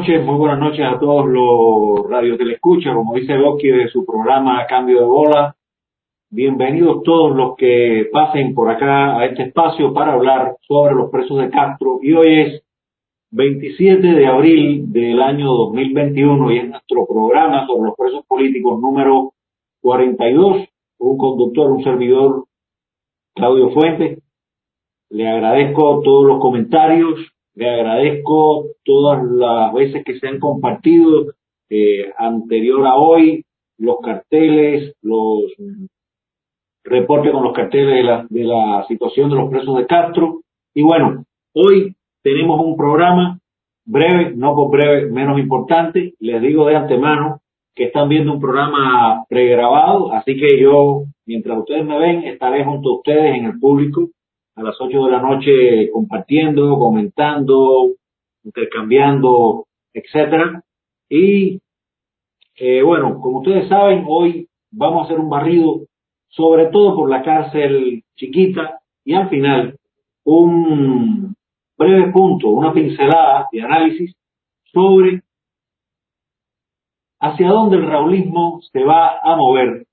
noches, muy buenas noches a todos los radios que le escuchan, como dice Goki de su programa Cambio de Bola. Bienvenidos todos los que pasen por acá a este espacio para hablar sobre los presos de Castro. Y hoy es 27 de abril del año 2021 y es nuestro programa sobre los presos políticos número 42. Un conductor, un servidor, Claudio Fuentes. Le agradezco todos los comentarios, le agradezco todas las veces que se han compartido eh, anterior a hoy, los carteles, los reportes con los carteles de la, de la situación de los presos de Castro. Y bueno, hoy tenemos un programa breve, no por breve, menos importante. Les digo de antemano que están viendo un programa pregrabado, así que yo, mientras ustedes me ven, estaré junto a ustedes en el público a las 8 de la noche compartiendo, comentando, intercambiando, etcétera. Y eh, bueno, como ustedes saben, hoy vamos a hacer un barrido sobre todo por la cárcel chiquita y al final un breve punto, una pincelada de análisis sobre hacia dónde el raulismo se va a mover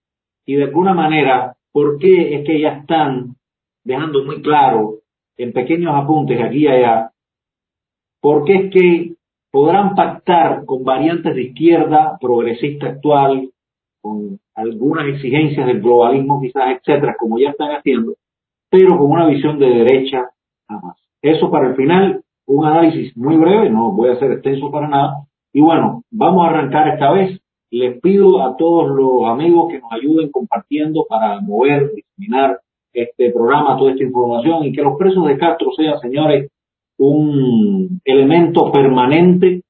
y de alguna manera por qué es que ya están dejando muy claro en pequeños apuntes aquí y allá, porque es que podrán pactar con variantes de izquierda progresista actual, con algunas exigencias del globalismo quizás, etcétera, como ya están haciendo, pero con una visión de derecha jamás. Eso para el final, un análisis muy breve, no voy a ser extenso para nada, y bueno, vamos a arrancar esta vez. Les pido a todos los amigos que nos ayuden compartiendo para mover, diseminar este programa, toda esta información y que los presos de Castro sean, señores, un elemento permanente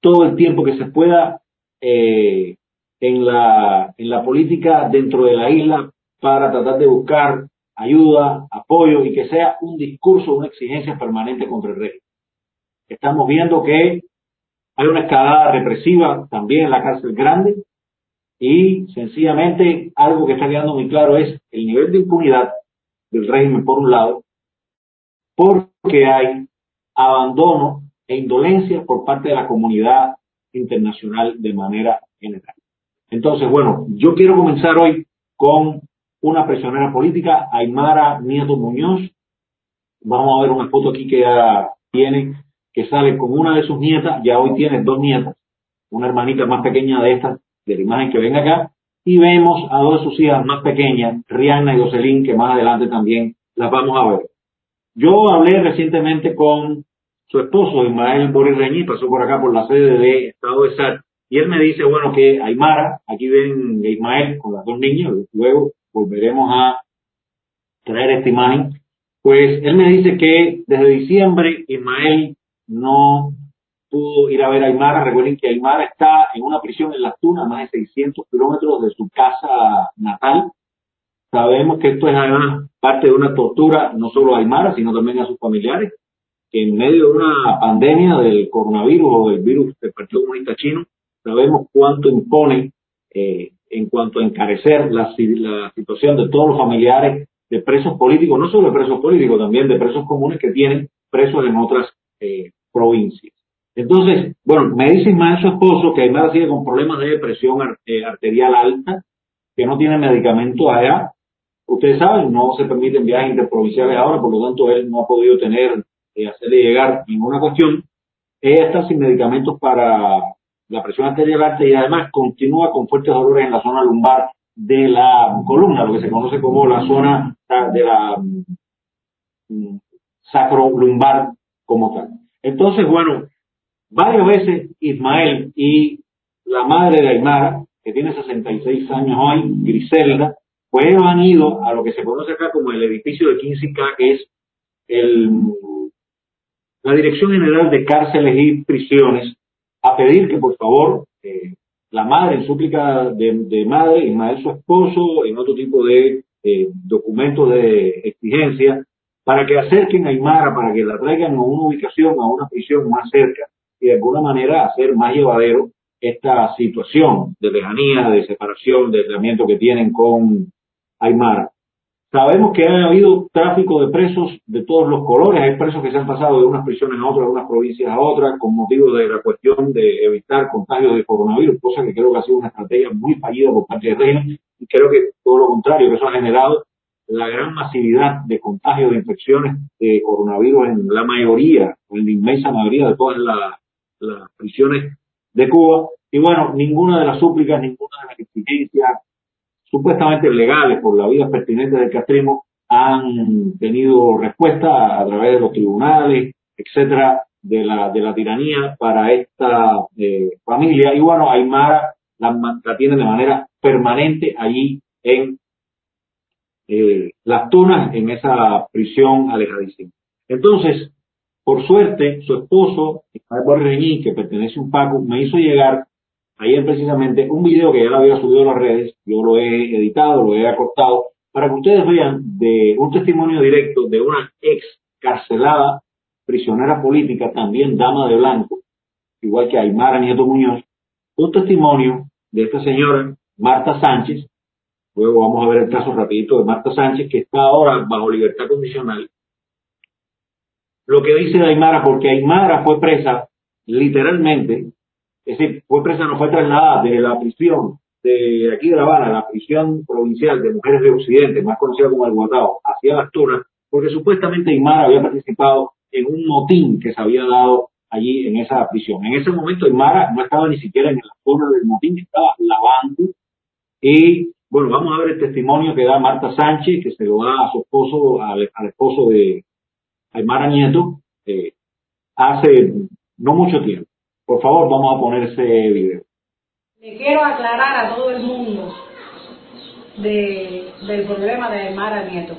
todo el tiempo que se pueda eh, en, la, en la política dentro de la isla para tratar de buscar ayuda, apoyo y que sea un discurso, una exigencia permanente contra el régimen. Estamos viendo que hay una escalada represiva también en la cárcel grande, y sencillamente algo que está quedando muy claro es el nivel de impunidad del régimen por un lado, porque hay abandono e indolencia por parte de la comunidad internacional de manera general. Entonces, bueno, yo quiero comenzar hoy con una prisionera política, Aymara Nieto Muñoz. Vamos a ver una foto aquí que ya tiene, que sale con una de sus nietas, ya hoy tiene dos nietas, una hermanita más pequeña de estas de la imagen que ven acá, y vemos a dos de sus hijas más pequeñas, Rihanna y Jocelyn, que más adelante también las vamos a ver. Yo hablé recientemente con su esposo, Ismael Boris Reñí, pasó por acá por la sede de Estado de Sal, y él me dice, bueno, que Aymara, aquí ven a Ismael con las dos niñas, luego volveremos a traer esta imagen, pues él me dice que desde diciembre Ismael no pudo ir a ver a Aymara. Recuerden que Aymara está en una prisión en Las Tunas, más de 600 kilómetros de su casa natal. Sabemos que esto es además parte de una tortura, no solo a Aymara, sino también a sus familiares, que en medio de una pandemia del coronavirus o del virus del Partido Comunista Chino, sabemos cuánto impone eh, en cuanto a encarecer la, situación de todos los familiares de presos políticos, no solo de presos políticos, también de presos comunes que tienen presos en otras eh, provincias. Entonces, bueno, me dice Ismael su esposo que Aymara sigue con problemas de presión eh, arterial alta, que no tiene medicamento allá. Ustedes saben, no se permiten viajes interprovinciales ahora, por lo tanto él no ha podido tener, eh, hacerle llegar ninguna cuestión. Ella está sin medicamentos para la presión arterial alta y además continúa con fuertes dolores en la zona lumbar de la columna, lo que se conoce como la zona de la mm, sacrolumbar como tal. Entonces, bueno, Varias veces Ismael y la madre de Aymara, que tiene 66 años hoy, Griselda, pues han ido a lo que se conoce acá como el edificio de 15K, que es el, la Dirección General de Cárceles y Prisiones, a pedir que por favor eh, la madre, en súplica de, de madre, Ismael su esposo, en otro tipo de eh, documentos de exigencia, para que acerquen a Aymara, para que la traigan a una ubicación, a una prisión más cerca y de alguna manera hacer más llevadero esta situación de lejanía, de separación, de tratamiento que tienen con Aymara. Sabemos que ha habido tráfico de presos de todos los colores. Hay presos que se han pasado de unas prisiones a otras, de unas provincias a otras, con motivo de la cuestión de evitar contagios de coronavirus, cosa que creo que ha sido una estrategia muy fallida por parte del régimen. Y creo que todo lo contrario, que eso ha generado la gran masividad de contagios de infecciones de coronavirus en la mayoría, en la inmensa mayoría de todas las prisiones de Cuba. Y bueno, ninguna de las súplicas, ninguna de las exigencias supuestamente legales por la vía pertinente del castrismo han tenido respuesta a través de los tribunales, etcétera, de la, de la tiranía para esta eh, familia. Y bueno, Aymara la, la de manera permanente allí en eh, las tunas, en esa prisión alejadísima. Entonces, por suerte, su esposo, Borreñí, que pertenece a un Paco, me hizo llegar ayer precisamente un video que ya lo había subido a las redes, yo lo he editado, lo he acortado, para que ustedes vean de un testimonio directo de una ex carcelada prisionera política, también dama de blanco, igual que Aymara Nieto Muñoz, un testimonio de esta señora, Marta Sánchez, luego vamos a ver el caso rapidito de Marta Sánchez, que está ahora bajo libertad condicional, lo que dice Aymara, porque Aymara fue presa literalmente es decir, fue presa, no fue trasladada de la prisión de aquí de La Habana, la prisión provincial de mujeres de Occidente, más conocida como el Guatao, hacia las Tunas, porque supuestamente Aymara había participado en un motín que se había dado allí en esa prisión. En ese momento Aymara no estaba ni siquiera en la zona del motín, estaba lavando. Y bueno, vamos a ver el testimonio que da Marta Sánchez, que se lo da a su esposo, al, esposo de Aymara Nieto, eh, hace no mucho tiempo. Por favor, vamos a poner ese video. Le quiero aclarar a todo el mundo del problema de Aymara Nieto,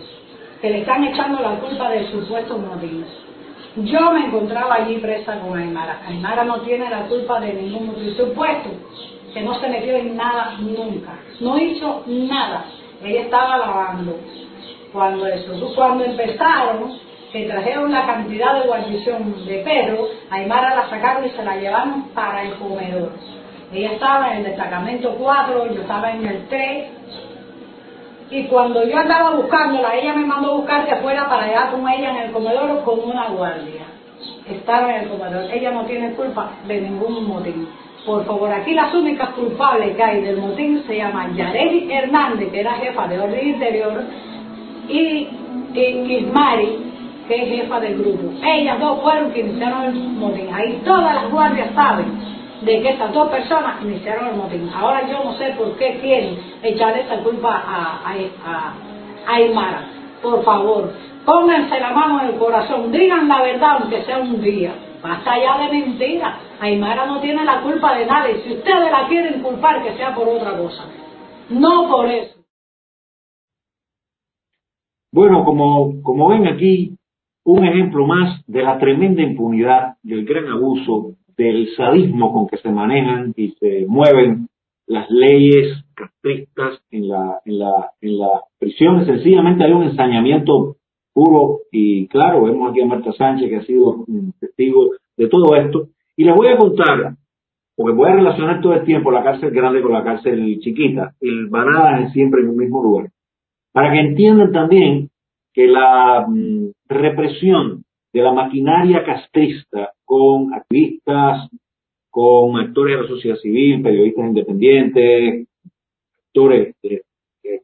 que le están echando la culpa del supuesto motivo. Yo me encontraba allí presa con Aymara. Aymara no tiene la culpa de ningún motivo. Supuesto que no se metió en nada nunca. No hizo nada. Ella estaba lavando. Cuando eso, cuando empezaron que trajeron la cantidad de guarnición de Pedro, Aymara la sacaron y se la llevaron para el comedor. Ella estaba en el destacamento 4, yo estaba en el 3, y cuando yo andaba buscándola, ella me mandó a buscar que fuera para allá con ella en el comedor con una guardia. Estaba en el comedor. Ella no tiene culpa de ningún motín. Por favor, aquí las únicas culpables que hay del motín se llaman Yareli Hernández, que era jefa de orden interior, y, y Ismari, que es jefa del grupo. Ellas dos fueron quienes iniciaron el motín. Ahí todas las guardias saben de que estas dos personas iniciaron el motín. Ahora yo no sé por qué quieren echar esa culpa a, a, Aymara. Por favor, pónganse la mano en el corazón, digan la verdad aunque sea un día. Basta ya de mentira. Aymara no tiene la culpa de nadie. Si ustedes la quieren culpar, que sea por otra cosa. No por eso. Bueno, como, como ven aquí, un ejemplo más de la tremenda impunidad, del gran abuso, del sadismo con que se manejan y se mueven las leyes castristas en la, en la, en la prisión. Sencillamente hay un ensañamiento puro y claro. Vemos aquí a Marta Sánchez que ha sido testigo de todo esto. Y les voy a contar, porque voy a relacionar todo el tiempo la cárcel grande con la cárcel chiquita. El Banada es siempre en un mismo lugar. Para que entiendan también que la mm, represión de la maquinaria castrista con activistas, con actores de la sociedad civil, periodistas independientes, actores que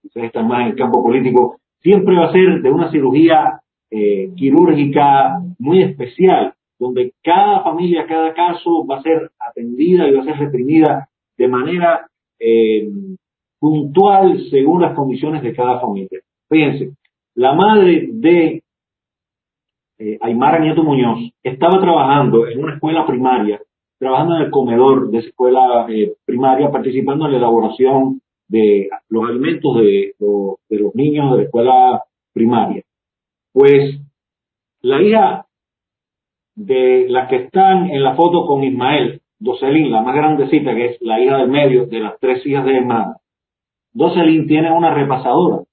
quizás están más en el campo político, siempre va a ser de una cirugía eh, quirúrgica muy especial, donde cada familia, cada caso va a ser atendida y va a ser reprimida de manera eh, puntual según las condiciones de cada familia. Fíjense, la madre de eh, Aymara Nieto Muñoz estaba trabajando en una escuela primaria, trabajando en el comedor de esa escuela eh, primaria, participando en la elaboración de los alimentos de, los niños de la escuela primaria. Pues la hija de las que están en la foto con Ismael, Docelín, la más grandecita, que es la hija del medio de las tres hijas de hermana, Docelín tiene una repasadora.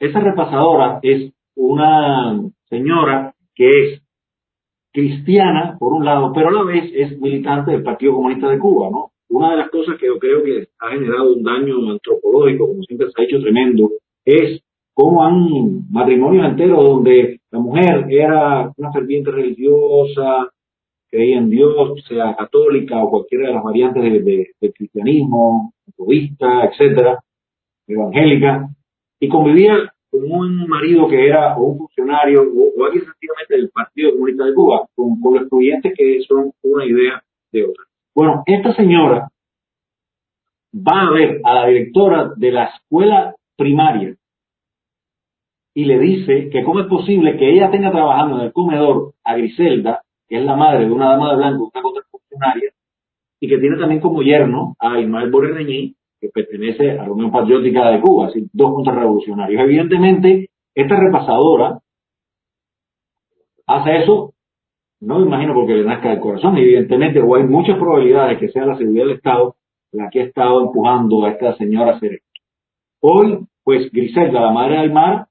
Esa repasadora es una señora que es cristiana, por un lado, pero a la vez es militante del Partido Comunista de Cuba, ¿no? Una de las cosas que yo creo que ha generado un daño antropológico, como siempre se ha hecho tremendo, es cómo han matrimonios enteros donde la mujer era una ferviente religiosa, creía en Dios, sea católica o cualquiera de las variantes del cristianismo, budista, etcétera, evangélica, y convivía con un marido que era o un funcionario o, alguien sencillamente del Partido Comunista de Cuba, con, los estudiantes que son una idea de otra. Bueno, esta señora va a ver a la directora de la escuela primaria y le dice que cómo es posible que ella tenga trabajando en el comedor a Griselda, que es la madre de una dama de blanco, una contrafuncionaria, y que tiene también como yerno a Ismael Borreñí, que pertenece a la Unión Patriótica de Cuba, así, dos contrarrevolucionarios. Evidentemente, esta repasadora hace eso, no me imagino porque le nazca del corazón, evidentemente, o hay muchas probabilidades de que sea la seguridad del Estado la que ha estado empujando a esta señora a hacer esto. Hoy, pues Griselda, la madre de Aymar,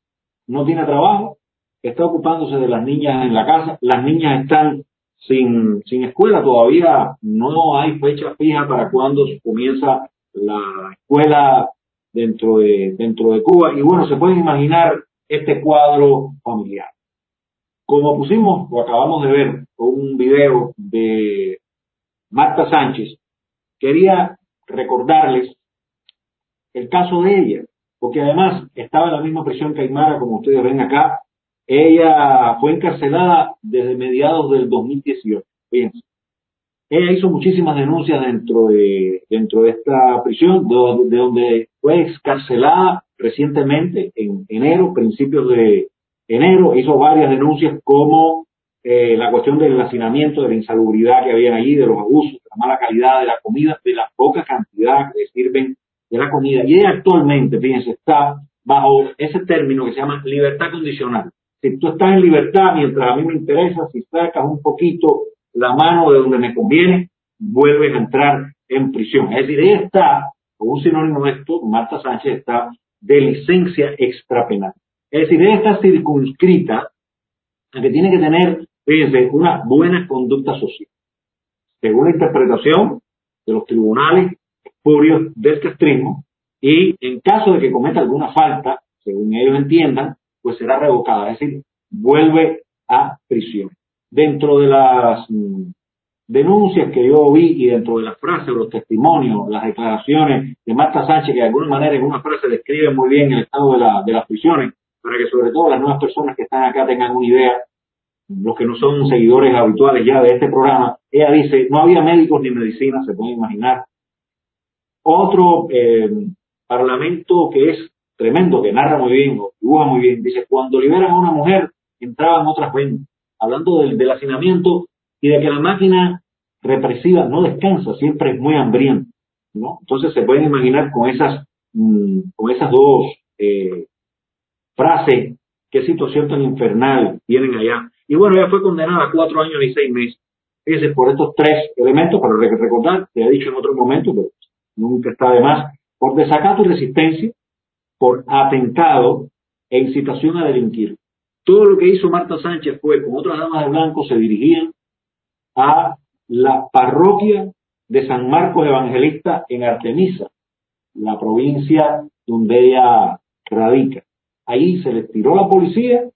no tiene trabajo, está ocupándose de las niñas en la casa, las niñas están sin, sin escuela, todavía no hay fecha fija para cuándo comienza la escuela dentro de, dentro de Cuba. Y bueno, se pueden imaginar este cuadro familiar. Como pusimos o acabamos de ver un video de Marta Sánchez, quería recordarles el caso de ella, porque además estaba en la misma prisión que Aymara, como ustedes ven acá. Ella fue encarcelada desde mediados del 2018. Fíjense. Ella hizo muchísimas denuncias dentro de, dentro de esta prisión, de, donde fue excarcelada recientemente, en enero, principios de enero, hizo varias denuncias como eh, la cuestión del hacinamiento, de la insalubridad que había allí, de los abusos, de la mala calidad de la comida, de la poca cantidad que sirven de la comida. Y ella actualmente, fíjense, está bajo ese término que se llama libertad condicional. Si tú estás en libertad mientras a mí me interesa, si sacas un poquito la mano de donde me conviene, vuelves a entrar en prisión. Es decir, ella está, con un sinónimo de esto, Marta Sánchez está de licencia extrapenal. Es decir, ella está circunscrita a que tiene que tener, fíjense, una buena conducta social. Según la interpretación de los tribunales espurios del castrismo, y en caso de que cometa alguna falta, según ellos entiendan, pues será revocada, es decir, vuelve a prisión dentro de las mm, denuncias que yo vi y dentro de las frases, los testimonios, las declaraciones de Marta Sánchez, que de alguna manera en una frase describen muy bien el estado de, la, de las prisiones, para que sobre todo las nuevas personas que están acá tengan una idea, los que no son seguidores habituales ya de este programa, ella dice, no había médicos ni medicina, se puede imaginar. Otro eh, parlamento que es tremendo, que narra muy bien, dibuja muy bien, dice, cuando liberan a una mujer, entraban otras 20 hablando del, hacinamiento y de que la máquina represiva no descansa, siempre es muy hambrienta, ¿no? Entonces se pueden imaginar con esas, mm, con esas dos eh, frases qué situación tan infernal tienen allá. Y bueno, ella fue condenada a cuatro años y seis meses. Fíjense, por estos tres elementos, para recordar, te he dicho en otro momento, pero nunca está de más, por desacato y resistencia, por atentado e incitación a delinquir. Todo lo que hizo Marta Sánchez fue, con otras damas de blanco, se dirigían a la parroquia de San Marcos Evangelista en Artemisa, la provincia donde ella radica. Ahí se les tiró la policía,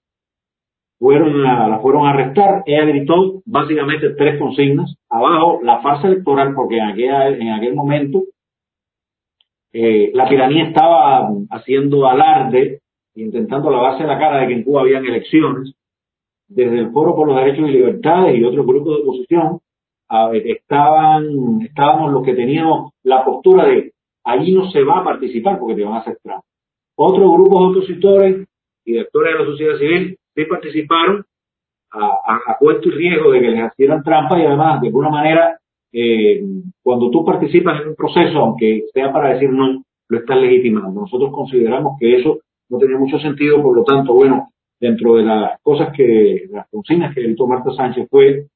fueron la fueron a arrestar, ella gritó básicamente tres consignas, abajo la farsa electoral, porque en aquel, en aquel momento eh, la tiranía estaba haciendo alarde intentando lavarse la cara de que en Cuba habían elecciones, desde el Foro por los Derechos y Libertades y otros grupos de oposición, estaban, estábamos los que teníamos la postura de allí no se va a participar porque te van a hacer trampa. Otros grupos de opositores y directores de la sociedad civil sí participaron a, a, y riesgo de que les hicieran trampa y además, de alguna manera, eh, cuando tú participas en un proceso, aunque sea para decir no, lo están legitimando. Nosotros consideramos que eso no tenía mucho sentido, por lo tanto, bueno, dentro de las cosas que, las consignas que editó Marta Sánchez fue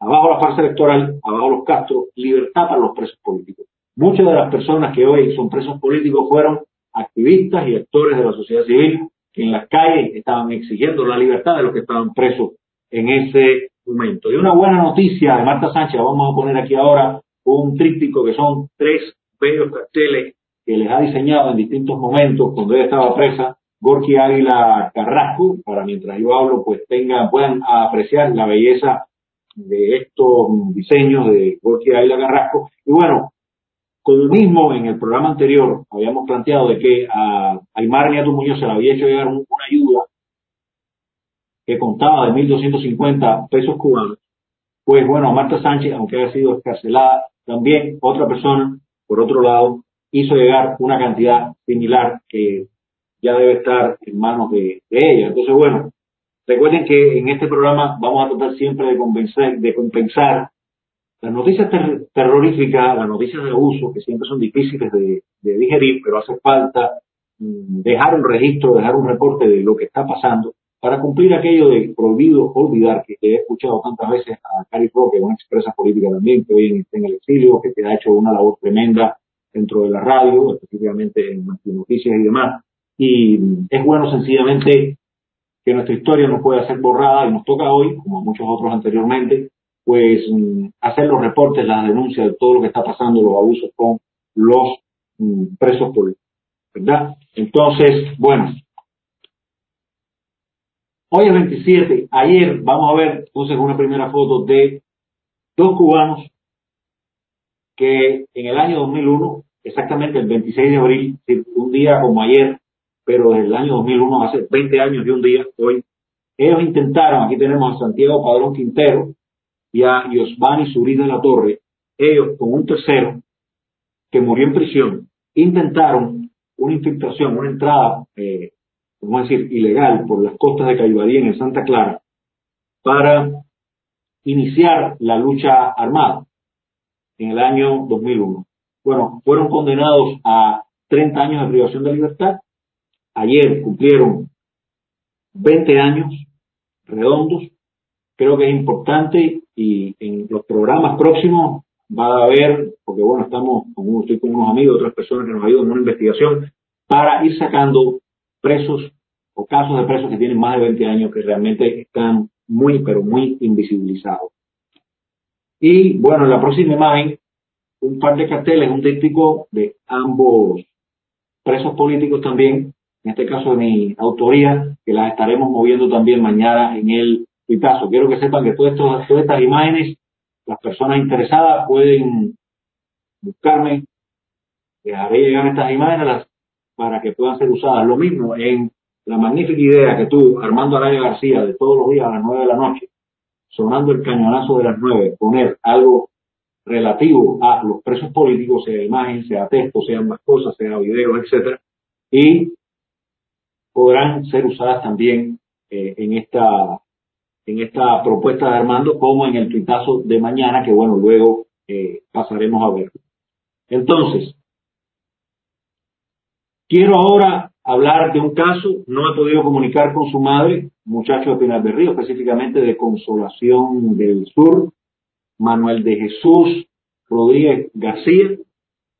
abajo la farsa electoral, abajo los Castro, libertad para los presos políticos. Muchas de las personas que hoy son presos políticos fueron activistas y actores de la sociedad civil que en las calles estaban exigiendo la libertad de los que estaban presos en ese momento. Y una buena noticia de Marta Sánchez, vamos a poner aquí ahora un tríptico que son tres bellos carteles que les ha diseñado en distintos momentos cuando ella estaba presa, Gorky Águila Carrasco, para mientras yo hablo, pues tengan, puedan apreciar la belleza de estos diseños de Gorky Águila Carrasco. Y bueno, como mismo en el programa anterior habíamos planteado de que a Aymar Nieto Muñoz se le había hecho llegar una ayuda que contaba de 1.250 pesos cubanos, pues bueno, Marta Sánchez, aunque haya sido escarcelada, también otra persona, por otro lado, hizo llegar una cantidad similar que ya debe estar en manos de, ella. Entonces, bueno, recuerden que en este programa vamos a tratar siempre de, convencer, de compensar las noticias terroríficas, las noticias de abuso, que siempre son difíciles de, digerir, pero hace falta mm, dejar un registro, dejar un reporte de lo que está pasando para cumplir aquello de prohibido olvidar, que he escuchado tantas veces a Cari Roque, una expresa política también, que hoy está en el exilio, que ha hecho una labor tremenda dentro de la radio, específicamente en noticias y demás. Y es bueno sencillamente que nuestra historia no pueda ser borrada y nos toca hoy, como muchos otros anteriormente, pues mm, hacer los reportes, las denuncias de todo lo que está pasando, los abusos con los mm, presos políticos, ¿verdad? Entonces, bueno, hoy es 27, ayer vamos a ver entonces una primera foto de dos cubanos que en el año 2001, exactamente el 26 de abril, un día como ayer, pero desde el año 2001, hace 20 años y un día, hoy, ellos intentaron, aquí tenemos a Santiago Padrón Quintero, y a Yosvani Surí de la Torre, ellos con un tercero que murió en prisión, intentaron una infiltración, una entrada, eh, vamos a decir, ilegal por las costas de Cayubarí en Santa Clara para iniciar la lucha armada en el año 2001. Bueno, fueron condenados a 30 años de privación de libertad. Ayer cumplieron 20 años redondos. Creo que es importante y en los programas próximos va a haber, porque bueno, estamos con, estoy con unos amigos, otras personas que nos ayudan en una investigación para ir sacando presos o casos de presos que tienen más de 20 años que realmente están muy, pero muy invisibilizados. Y bueno, en la próxima imagen, un par de carteles, un díptico de ambos presos políticos también, en este caso de mi autoría, que las estaremos moviendo también mañana en el caso, Quiero que sepan que todas, todas estas imágenes, las personas interesadas pueden buscarme, dejaré llegar estas imágenes para que puedan ser usadas. Lo mismo en la magnífica idea que tuvo Armando Araya García de todos los días a las nueve de la noche, sonando el cañonazo de las nueve, poner algo relativo a los presos políticos, sea imagen, sea texto, sean más cosas, sea videos, etcétera, y podrán ser usadas también eh, en esta en esta propuesta de Armando como en el tuitazo de mañana, que bueno, luego eh, pasaremos a ver. Entonces, quiero ahora hablar de un caso, no he podido comunicar con su madre, muchacho de Pinar de Río, específicamente de Consolación del Sur, Manuel de Jesús Rodríguez García.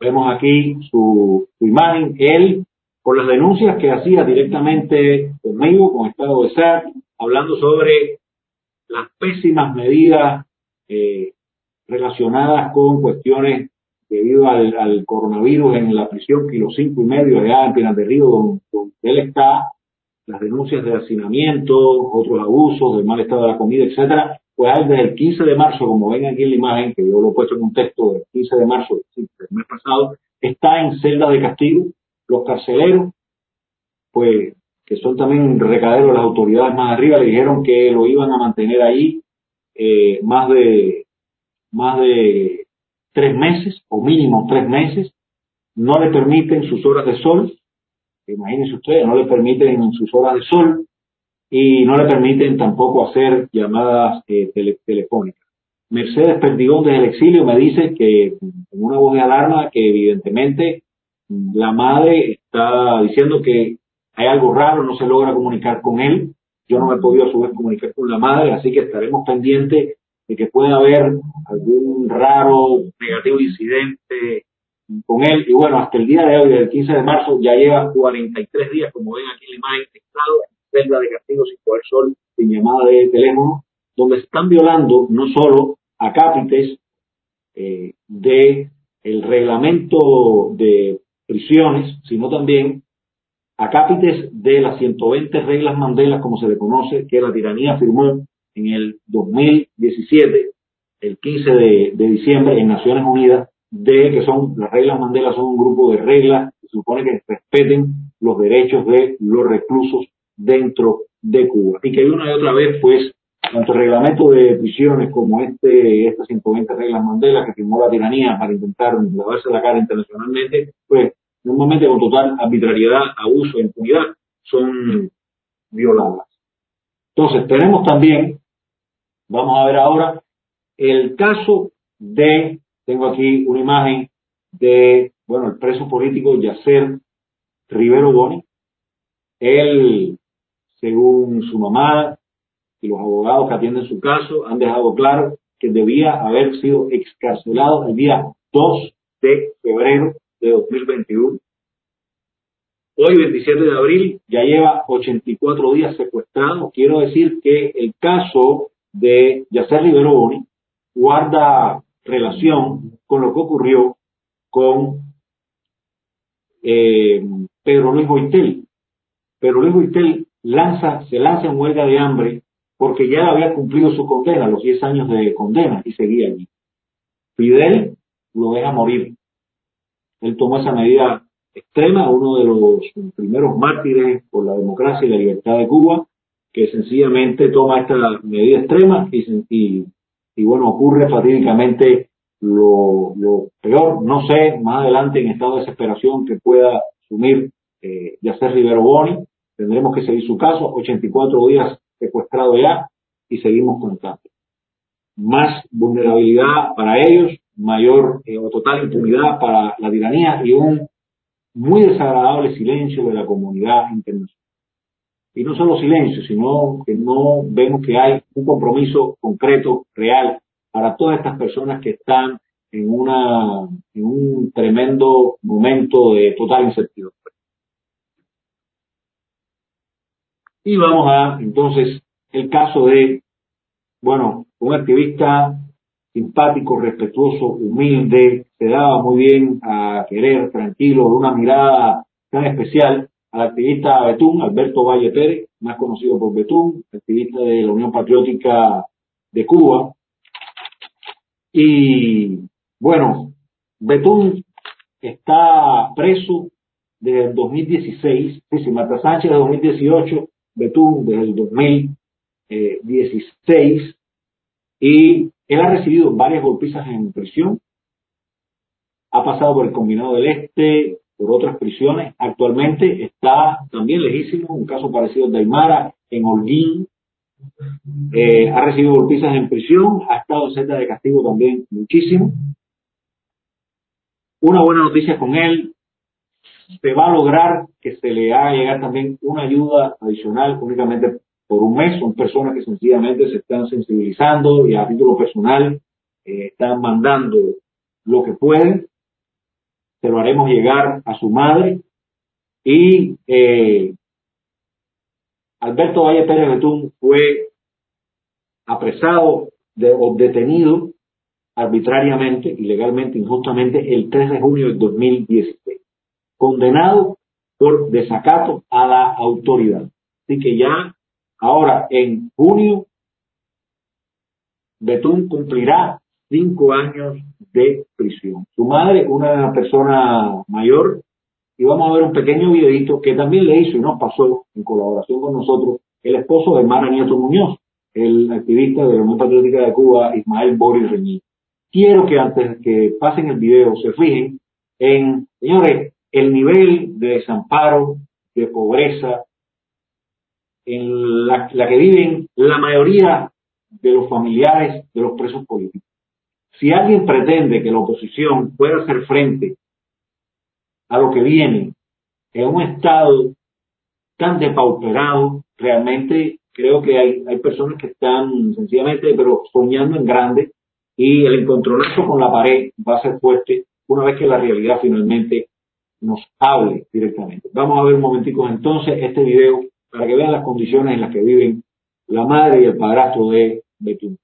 Vemos aquí su, su imagen, él, por las denuncias que hacía directamente conmigo, con Estado de SAT, hablando sobre las pésimas medidas eh, relacionadas con cuestiones debido al, coronavirus en la prisión Kilo Cinco y medio allá en Pinar de Río, donde, él está, las denuncias de hacinamiento, otros abusos, del mal estado de la comida, etcétera, pues desde el 15 de marzo, como ven aquí en la imagen, que yo lo he puesto en un texto del 15 de marzo del mes pasado, está en celda de castigo. Los carceleros, pues que son también recaderos de las autoridades más arriba, le dijeron que lo iban a mantener ahí eh, más de más de tres meses o mínimo tres meses. No le permiten sus horas de sol, imagínense ustedes, no le permiten sus horas de sol y no le permiten tampoco hacer llamadas eh, telefónicas. Mercedes Perdigón desde el exilio me dice que en una voz de alarma que evidentemente la madre está diciendo que hay algo raro, no se logra comunicar con él. Yo no me he podido a su vez comunicar con la madre, así que estaremos pendientes que pueda haber algún raro, negativo incidente con él. Y bueno, hasta el día de hoy, del 15 de marzo, ya lleva 43 días, como ven aquí en la imagen, estado en celda de castigo sin poder sol, sin llamada de teléfono, donde están violando no solo a cápites eh, de el reglamento de prisiones, sino también a cápites de las 120 reglas Mandela, como se le conoce, que la tiranía firmó en el 2017, el 15 de, diciembre, en Naciones Unidas, de que son las reglas Mandela son un grupo de reglas que supone que respeten los derechos de los reclusos dentro de Cuba. Y que una y otra vez, pues, tanto el reglamento de prisiones como este, estas 120 reglas Mandela que firmó la tiranía para intentar lavarse la cara internacionalmente, pues, normalmente con total arbitrariedad, abuso e impunidad, son violadas. Entonces, tenemos también Vamos a ver ahora el caso de, tengo aquí una imagen de, bueno, el preso político Yacer Rivero Boni. Él, según su mamá y los abogados que atienden su caso, han dejado claro que debía haber sido excarcelado el día 2 de febrero de 2021. Hoy, 27 de abril, ya lleva 84 días secuestrado. Quiero decir que el caso de Yacer Rivero Boni guarda relación con lo que ocurrió con eh, Pedro Luis Boitel. Pedro Luis Boitel lanza, se lanza en huelga de hambre porque ya había cumplido su condena, los 10 años de condena, y seguía allí. Fidel lo deja morir. Él tomó esa medida extrema, uno de los primeros mártires por la democracia y la libertad de Cuba, que sencillamente toma esta medida extrema y, y, bueno, ocurre fatídicamente lo, lo, peor. No sé, más adelante en estado de desesperación que pueda asumir eh, Yacer Rivero Boni, tendremos que seguir su caso, 84 días secuestrado ya y seguimos contando. Más vulnerabilidad para ellos, mayor eh, o total impunidad para la tiranía y un muy desagradable silencio de la comunidad internacional y no solo silencio, sino que no vemos que hay un compromiso concreto, real, para todas estas personas que están en, una, en un tremendo momento de total incertidumbre. Y vamos a, entonces, el caso de, bueno, un activista simpático, respetuoso, humilde, se daba muy bien a querer, tranquilo, de una mirada tan especial, al activista Betún, Alberto Valle Pérez, más conocido por Betún, activista de la Unión Patriótica de Cuba. Y bueno, Betún está preso desde el 2016, sí, Marta Sánchez de 2018, Betún desde el 2016, y él ha recibido varias golpizas en prisión, ha pasado por el Combinado del Este, por otras prisiones. Actualmente está también lejísimo un caso parecido al de Aymara en Holguín. Eh, ha recibido golpizas en prisión, ha estado en celda de castigo también muchísimo. Una buena noticia con él, se va a lograr que se le haga llegar también una ayuda adicional únicamente por un mes. Son personas que sencillamente se están sensibilizando y a título personal eh, están mandando lo que pueden se lo haremos llegar a su madre y eh, Alberto Valle Pérez Betún fue apresado o detenido arbitrariamente, ilegalmente, injustamente, el 3 de junio del 2016, condenado por desacato a la autoridad. Así que ya ahora en junio Betún cumplirá cinco años de prisión. Su madre, una persona mayor, y vamos a ver un pequeño videito que también le hizo y nos pasó en colaboración con nosotros el esposo de Mara Nieto Muñoz, el activista de la Unión Patriótica de Cuba, Ismael Boris Reñí. Quiero que antes que pasen el video se fijen en, señores, el nivel de desamparo, de pobreza, en la, la que viven la mayoría de los familiares de los presos políticos. Si alguien pretende que la oposición pueda hacer frente a lo que viene en un estado tan depauperado, realmente creo que hay, hay personas que están sencillamente, pero soñando en grande y el encontronazo con la pared va a ser fuerte una vez que la realidad finalmente nos hable directamente. Vamos a ver un momentico entonces este video para que vean las condiciones en las que viven la madre y el padrastro de Betún.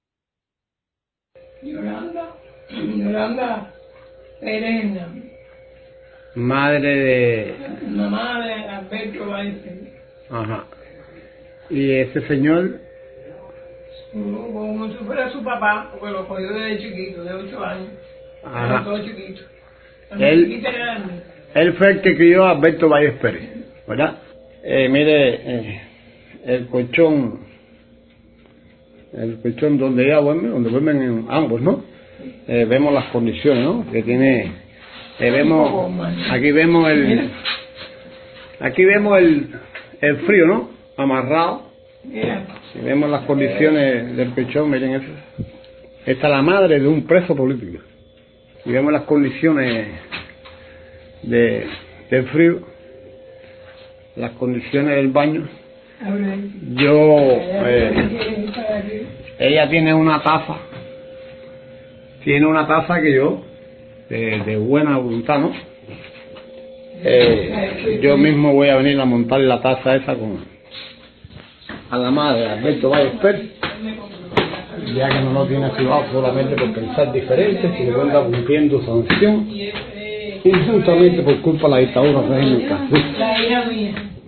Yolanda, Perena, Madre de... mamá de Alberto Baice, Ajá. Y ese señor, como si fuera su papá, porque lo cogió desde chiquito, de 8 años, Ajá. todo chiquito. Él- él fue el que crió a Alberto Valles Pérez, ¿verdad? Eh, mire, eh, el colchón, el colchón donde ella duerme, donde duermen en ambos, ¿no? Eh, vemos las condiciones, ¿no? Que tiene, eh, vemos, aquí vemos el, aquí vemos el, el frío, ¿no? Amarrado. Si vemos las condiciones del pechón, miren eso. Esta es la madre de un preso político. Y vemos las condiciones de, del frío, las condiciones del baño. Yo, eh, ella tiene una taza, tiene una taza que yo, de, de buena voluntad, ¿no? Eh, yo mismo voy a venir a montar la taza esa con a la madre Alberto Valles Pérez, ya que no lo tiene activado solamente por pensar diferente, sino que anda cumpliendo sanción injustamente por culpa de la dictadura régimen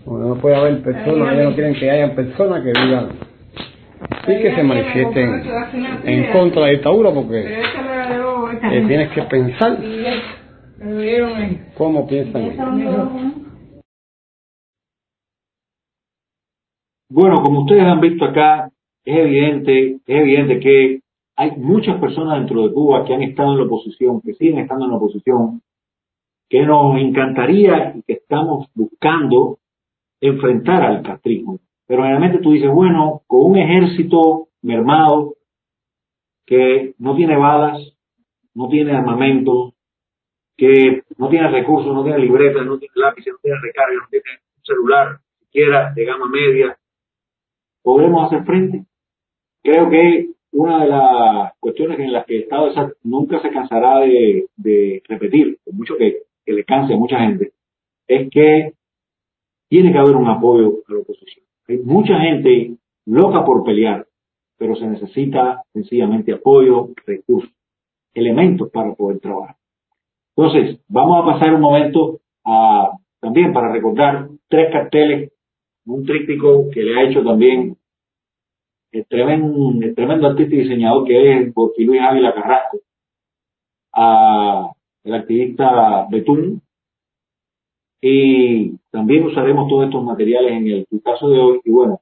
no puede haber personas, ellos no quieren que hayan personas que digan y que se manifiesten en contra de la dictadura porque eh, tienes que pensar cómo piensan ellos. Bueno, como ustedes han visto acá, es evidente, es evidente que hay muchas personas dentro de Cuba que han estado en la oposición, que siguen estando en la oposición, que nos encantaría y que estamos buscando enfrentar al castrismo. Pero realmente tú dices, bueno, con un ejército mermado, que no tiene balas, no tiene armamento, que no tiene recursos, no tiene libretas, no tiene lápices, no tiene recarga, no tiene un celular, siquiera de gama media, podemos hacer frente. Creo que una de las cuestiones en las que el Estado nunca se cansará de, de repetir, por mucho que, que le canse a mucha gente, es que tiene que haber un apoyo a la oposición. Mucha gente loca por pelear, pero se necesita sencillamente apoyo, recursos, elementos para poder trabajar. Entonces, vamos a pasar un momento a, también para recordar tres carteles un tríptico que le ha hecho también el tremendo, el tremendo artista y diseñador que es Porfi Luis Ávila Carrasco, a el activista Betún, y también usaremos todos estos materiales en el caso de hoy, y bueno,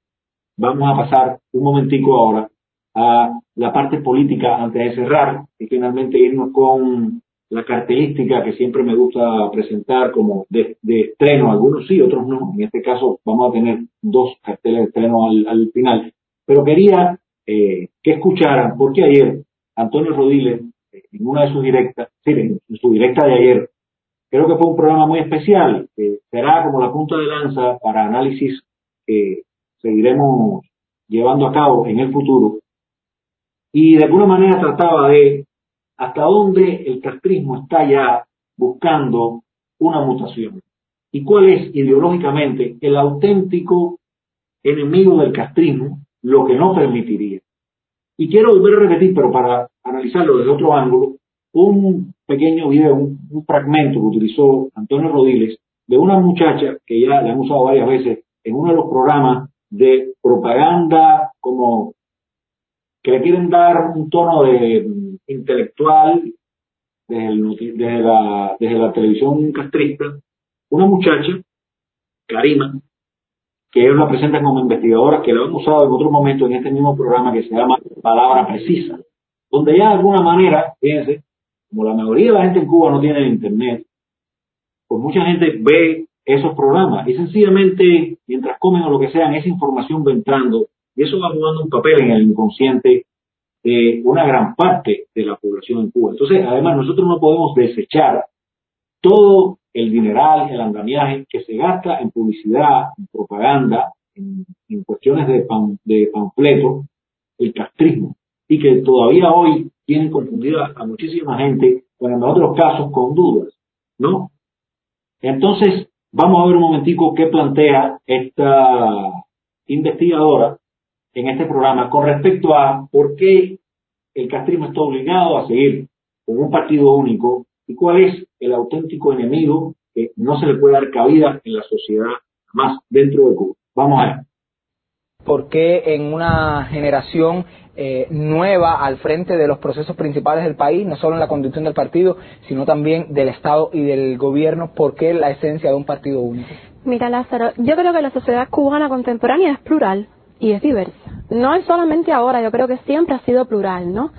vamos a pasar un momentico ahora a la parte política antes de cerrar y finalmente irnos con la cartelística que siempre me gusta presentar como de, estreno, algunos sí, otros no. En este caso vamos a tener dos carteles de estreno al, al final. Pero quería eh, que escucharan, porque ayer Antonio Rodiles, eh, en una de sus directas, sí, en su directa de ayer, creo que fue un programa muy especial, que será como la punta de lanza para análisis que seguiremos llevando a cabo en el futuro. Y de alguna manera trataba de hasta dónde el castrismo está ya buscando una mutación y cuál es ideológicamente el auténtico enemigo del castrismo, lo que no permitiría. Y quiero volver a repetir, pero para analizarlo desde otro ángulo, un pequeño video, un, fragmento que utilizó Antonio Rodiles de una muchacha que ya le han usado varias veces en uno de los programas de propaganda como que le quieren dar un tono de intelectual desde, la, desde la televisión castrista, una muchacha, Karima, que ellos la presentan como investigadora, que la han usado en otro momento en este mismo programa que se llama Palabra Precisa, donde ya de alguna manera, fíjense, como la mayoría de la gente en Cuba no tiene internet, pues mucha gente ve esos programas y sencillamente mientras comen o lo que sean, esa información va entrando y eso va jugando un papel en el inconsciente de una gran parte de la población en Cuba. Entonces, además, nosotros no podemos desechar todo el dineral, el andamiaje que se gasta en publicidad, en propaganda, en, cuestiones de, pan, de panfleto, el castrismo, y que todavía hoy tienen confundida a muchísima gente, o en otros casos con dudas, ¿no? Entonces, vamos a ver un momentico qué plantea esta investigadora en este programa con respecto a por qué el castrismo está obligado a seguir con un partido único y cuál es el auténtico enemigo que no se le puede dar cabida en la sociedad más dentro de Cuba. Vamos a ver. ¿Por qué en una generación eh, nueva al frente de los procesos principales del país, no solo en la conducción del partido, sino también del Estado y del gobierno? ¿Por qué la esencia de un partido único? Mira, Lázaro, yo creo que la sociedad cubana contemporánea es plural y es diversa. No es solamente ahora, yo creo que siempre ha sido plural, ¿no?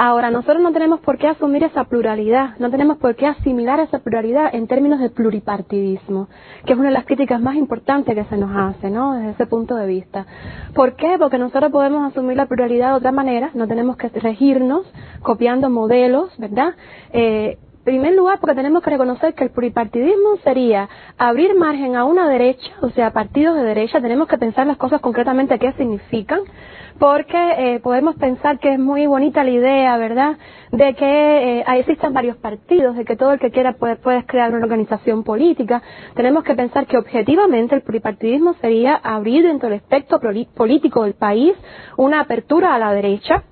Ahora, nosotros no tenemos por qué asumir esa pluralidad, no tenemos por qué asimilar esa pluralidad en términos de pluripartidismo, que es una de las críticas más importantes que se nos hace, ¿no? Desde ese punto de vista. ¿Por qué? Porque nosotros podemos asumir la pluralidad de otra manera, no tenemos que regirnos copiando modelos, ¿verdad? Eh, primer lugar, porque tenemos que reconocer que el pluripartidismo sería abrir margen a una derecha, o sea, partidos de derecha, tenemos que pensar las cosas concretamente qué significan, porque eh, podemos pensar que es muy bonita la idea, ¿verdad?, de que eh, existan varios partidos, de que todo el que quiera puede, puede crear una organización política. Tenemos que pensar que objetivamente el pluripartidismo sería abrir dentro del espectro político del país una apertura a la derecha,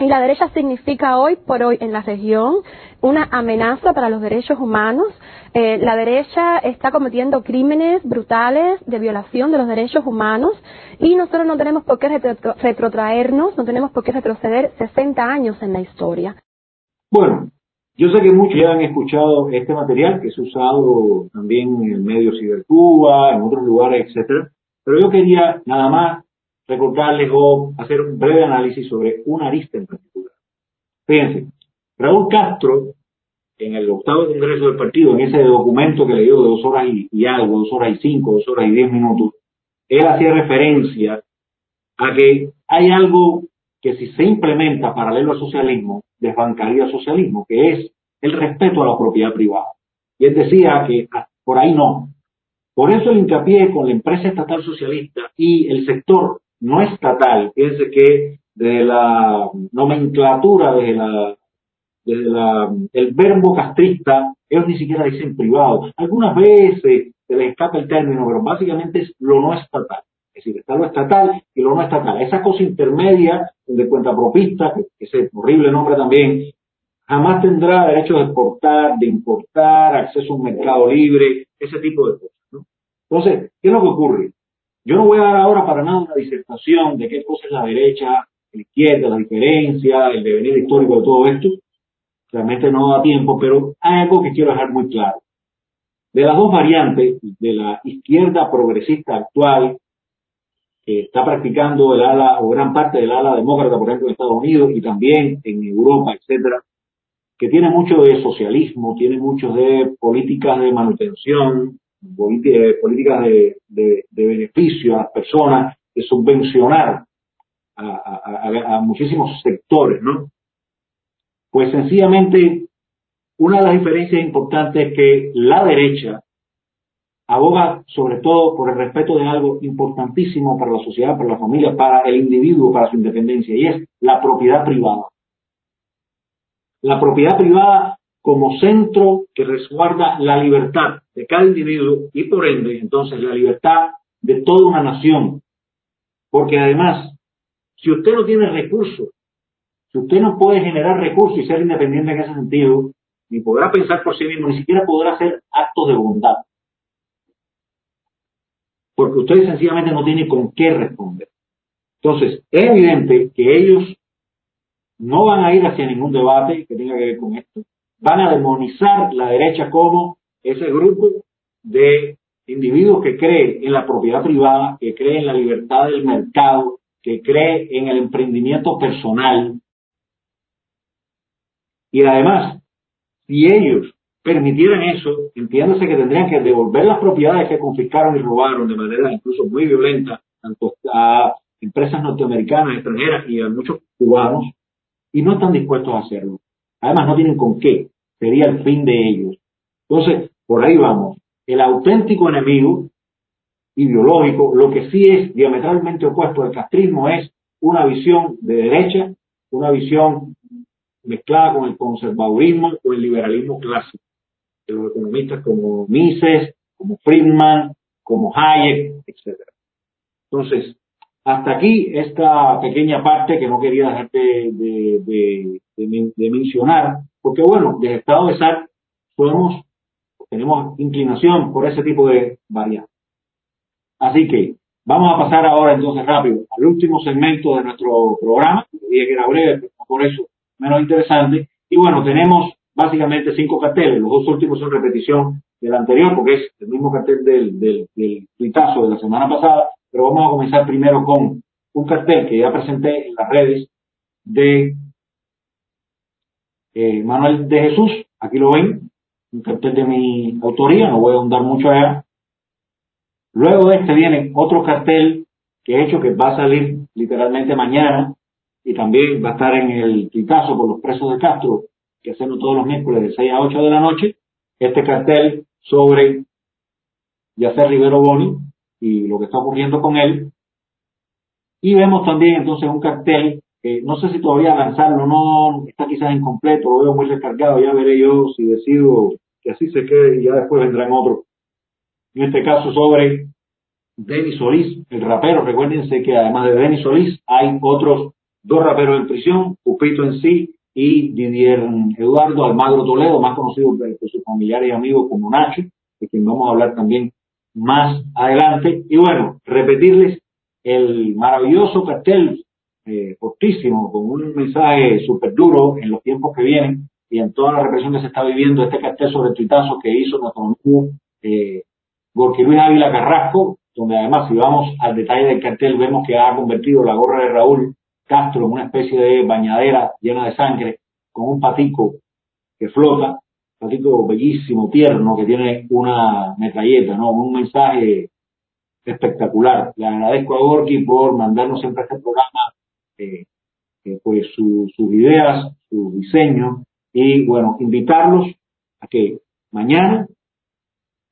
y la derecha significa hoy por hoy en la región una amenaza para los derechos humanos. Eh, la derecha está cometiendo crímenes brutales de violación de los derechos humanos y nosotros no tenemos por qué retrotraernos, no tenemos por qué retroceder 60 años en la historia. Bueno, yo sé que muchos ya han escuchado este material que es usado también en el medio Cibercuba, en otros lugares, etcétera, pero yo quería nada más recordarles o hacer un breve análisis sobre una arista en particular. Fíjense, Raúl Castro, en el octavo congreso del partido, en ese documento que le dio de dos horas y, algo, dos horas y cinco, dos horas y diez minutos, él hacía referencia a que hay algo que si se implementa paralelo al socialismo, desbancaría el socialismo, que es el respeto a la propiedad privada. Y él decía que ah, por ahí no. Por eso el hincapié con la empresa estatal socialista y el sector no estatal, fíjense que de la nomenclatura, desde la, desde la, el verbo castrista, ellos ni siquiera dicen privado. Algunas veces se les escapa el término, pero básicamente es lo no estatal. Es decir, está lo estatal y lo no estatal. Esa cosa intermedia de cuenta propista, que, ese horrible nombre también, jamás tendrá derecho de exportar, de importar, acceso a un mercado libre, ese tipo de cosas. ¿no? Entonces, ¿qué es lo que ocurre? Yo no voy a dar ahora para nada una disertación de qué cosa es la derecha, la izquierda, la diferencia, el devenir histórico de todo esto. Realmente no da tiempo, pero hay algo que quiero dejar muy claro. De las dos variantes, de la izquierda progresista actual, que está practicando el ala o gran parte del ala demócrata, por ejemplo, en Estados Unidos y también en Europa, etcétera, que tiene mucho de socialismo, tiene mucho de políticas de manutención, políticas de, de, beneficio a las personas, de subvencionar a, muchísimos sectores, ¿no? Pues sencillamente, una de las diferencias importantes es que la derecha aboga sobre todo por el respeto de algo importantísimo para la sociedad, para la familia, para el individuo, para su independencia, y es la propiedad privada. La propiedad privada como centro que resguarda la libertad de cada individuo y por ende entonces la libertad de toda una nación. Porque además, si usted no tiene recursos, si usted no puede generar recursos y ser independiente en ese sentido, ni podrá pensar por sí mismo, ni siquiera podrá hacer actos de bondad. Porque usted sencillamente no tiene con qué responder. Entonces, es evidente que ellos no van a ir hacia ningún debate que tenga que ver con esto van a demonizar la derecha como ese grupo de individuos que creen en la propiedad privada, que creen en la libertad del mercado, que cree en el emprendimiento personal. Y además, si ellos permitieran eso, entiéndase que tendrían que devolver las propiedades que confiscaron y robaron de manera incluso muy violenta, tanto a empresas norteamericanas, extranjeras y a muchos cubanos, y no están dispuestos a hacerlo. Además, no tienen con qué. Sería el fin de ellos. Entonces, por ahí vamos. El auténtico enemigo ideológico, lo que sí es diametralmente opuesto al castrismo es una visión de derecha, una visión mezclada con el conservadurismo o el liberalismo clásico, de los economistas como Mises, como Friedman, como Hayek, etc. Entonces, hasta aquí esta pequeña parte que no quería dejar de, mencionar, porque bueno, desde Estado de SAR somos, tenemos inclinación por ese tipo de variantes. Así que vamos a pasar ahora entonces rápido al último segmento de nuestro programa, dije que era breve, pero por eso menos interesante. Y bueno, tenemos básicamente cinco carteles, los dos últimos son repetición del anterior, porque es el mismo cartel del, del, del tuitazo de la semana pasada, pero vamos a comenzar primero con un cartel que ya presenté en las redes de eh, Manuel de Jesús, aquí lo ven, un cartel de mi autoría, no voy a ahondar mucho allá. Luego de este viene otro cartel que he hecho que va a salir literalmente mañana y también va a estar en el tuitazo por los presos de Castro que hacemos todos los miércoles de 6 a 8 de la noche. Este cartel sobre Yacer Rivero Boni y lo que está ocurriendo con él. Y vemos también entonces un cartel que no sé si todavía lanzarlo no, está quizás incompleto, lo veo muy descargado, ya veré yo si decido que así se quede y ya después vendrán otros. En este caso sobre Denis Solís, el rapero. Recuérdense que además de Denis Solís hay otros dos raperos en prisión, Pupito en sí y Didier Eduardo Almagro Toledo, más conocido por sus familiares y amigos como Nacho, de quien vamos a hablar también más adelante. Y bueno, repetirles el maravilloso cartel eh, fortísimo, con un mensaje súper duro en los tiempos que vienen y en toda la represión que se está viviendo, este cartel sobre el tuitazo que hizo nuestro amigo eh, Gorky Luis Ávila Carrasco, donde además si vamos al detalle del cartel vemos que ha convertido la gorra de Raúl Castro en una especie de bañadera llena de sangre con un patico que flota, patico bellísimo, tierno, que tiene una metralleta, ¿no? Un mensaje espectacular. Le agradezco a Gorky por mandarnos siempre este programa eh, eh, pues sus ideas, sus diseños y bueno, invitarlos a que mañana,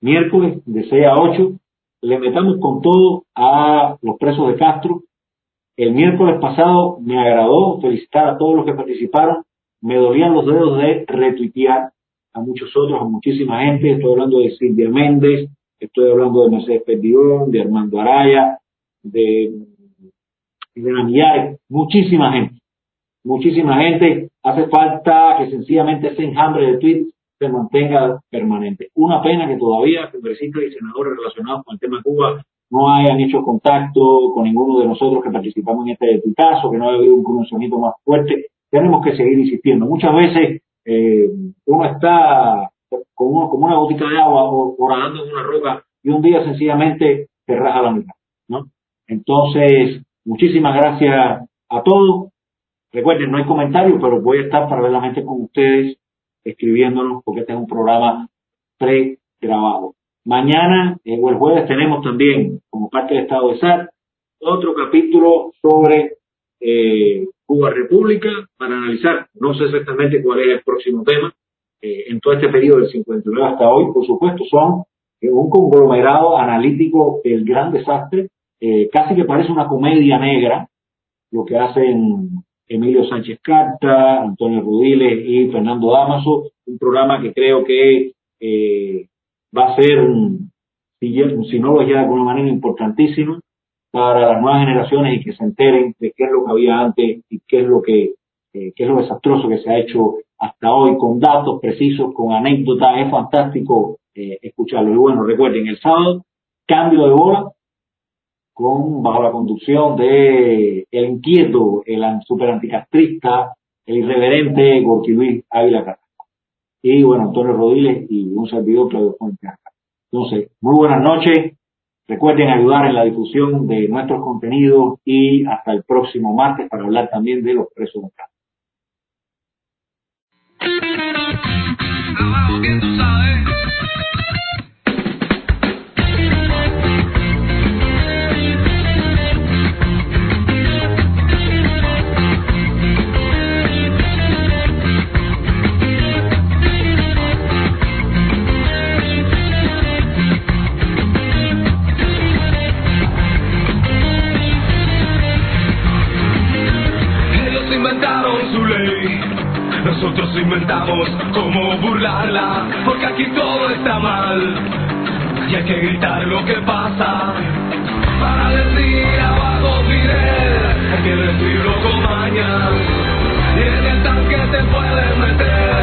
miércoles de 6 a 8, le metamos con todo a los presos de Castro el miércoles pasado me agradó felicitar a todos los que participaron. Me dolían los dedos de retuitear a muchos otros, a muchísima gente. Estoy hablando de Silvia Méndez, estoy hablando de Mercedes Perdigón, de Armando Araya, de Elena muchísima gente. Muchísima gente. Hace falta que sencillamente ese enjambre de tweets se mantenga permanente. Una pena que todavía congresistas y senadores relacionados con el tema de Cuba no hayan hecho contacto con ninguno de nosotros que participamos en este caso, que no haya habido un conocimiento más fuerte, tenemos que seguir insistiendo. Muchas veces eh, uno está como, como una gotica de agua o, nadando en una roca y un día sencillamente se raja la mitad, ¿no? Entonces, muchísimas gracias a todos. Recuerden, no hay comentarios, pero voy a estar paralelamente con ustedes escribiéndonos porque este es un programa pre-grabado. Mañana eh, o el jueves tenemos también, como parte del Estado de SAT, otro capítulo sobre eh, Cuba República para analizar, no sé exactamente cuál es el próximo tema, eh, en todo este periodo del 59 hasta hoy, por supuesto, son un conglomerado analítico del gran desastre, casi que parece una comedia negra, lo que hacen Emilio Sánchez Carta, Antonio Rudiles y Fernando Damaso, un programa que creo que va a ser, si, no lo es ya de alguna manera, importantísimo para las nuevas generaciones y que se enteren de qué es lo que había antes y qué es lo que eh, qué es lo desastroso que se ha hecho hasta hoy con datos precisos, con anécdotas, es fantástico eh, escucharlo. Y bueno, recuerden, el sábado, cambio de bola con bajo la conducción de el inquieto, el super anticastrista, el irreverente Gorky Luis Ávila y bueno, Antonio Rodiles y un servidor Claudio Fuentes. Entonces, muy buenas noches. Recuerden ayudar en la difusión de nuestros contenidos y hasta el próximo martes para hablar también de los presos de Trabajo. Inventamos cómo burlarla, porque aquí todo está mal. Y hay que gritar lo que pasa para decir abajo Fidel, hay que decirlo con maña. Y en el tanque te puedes meter.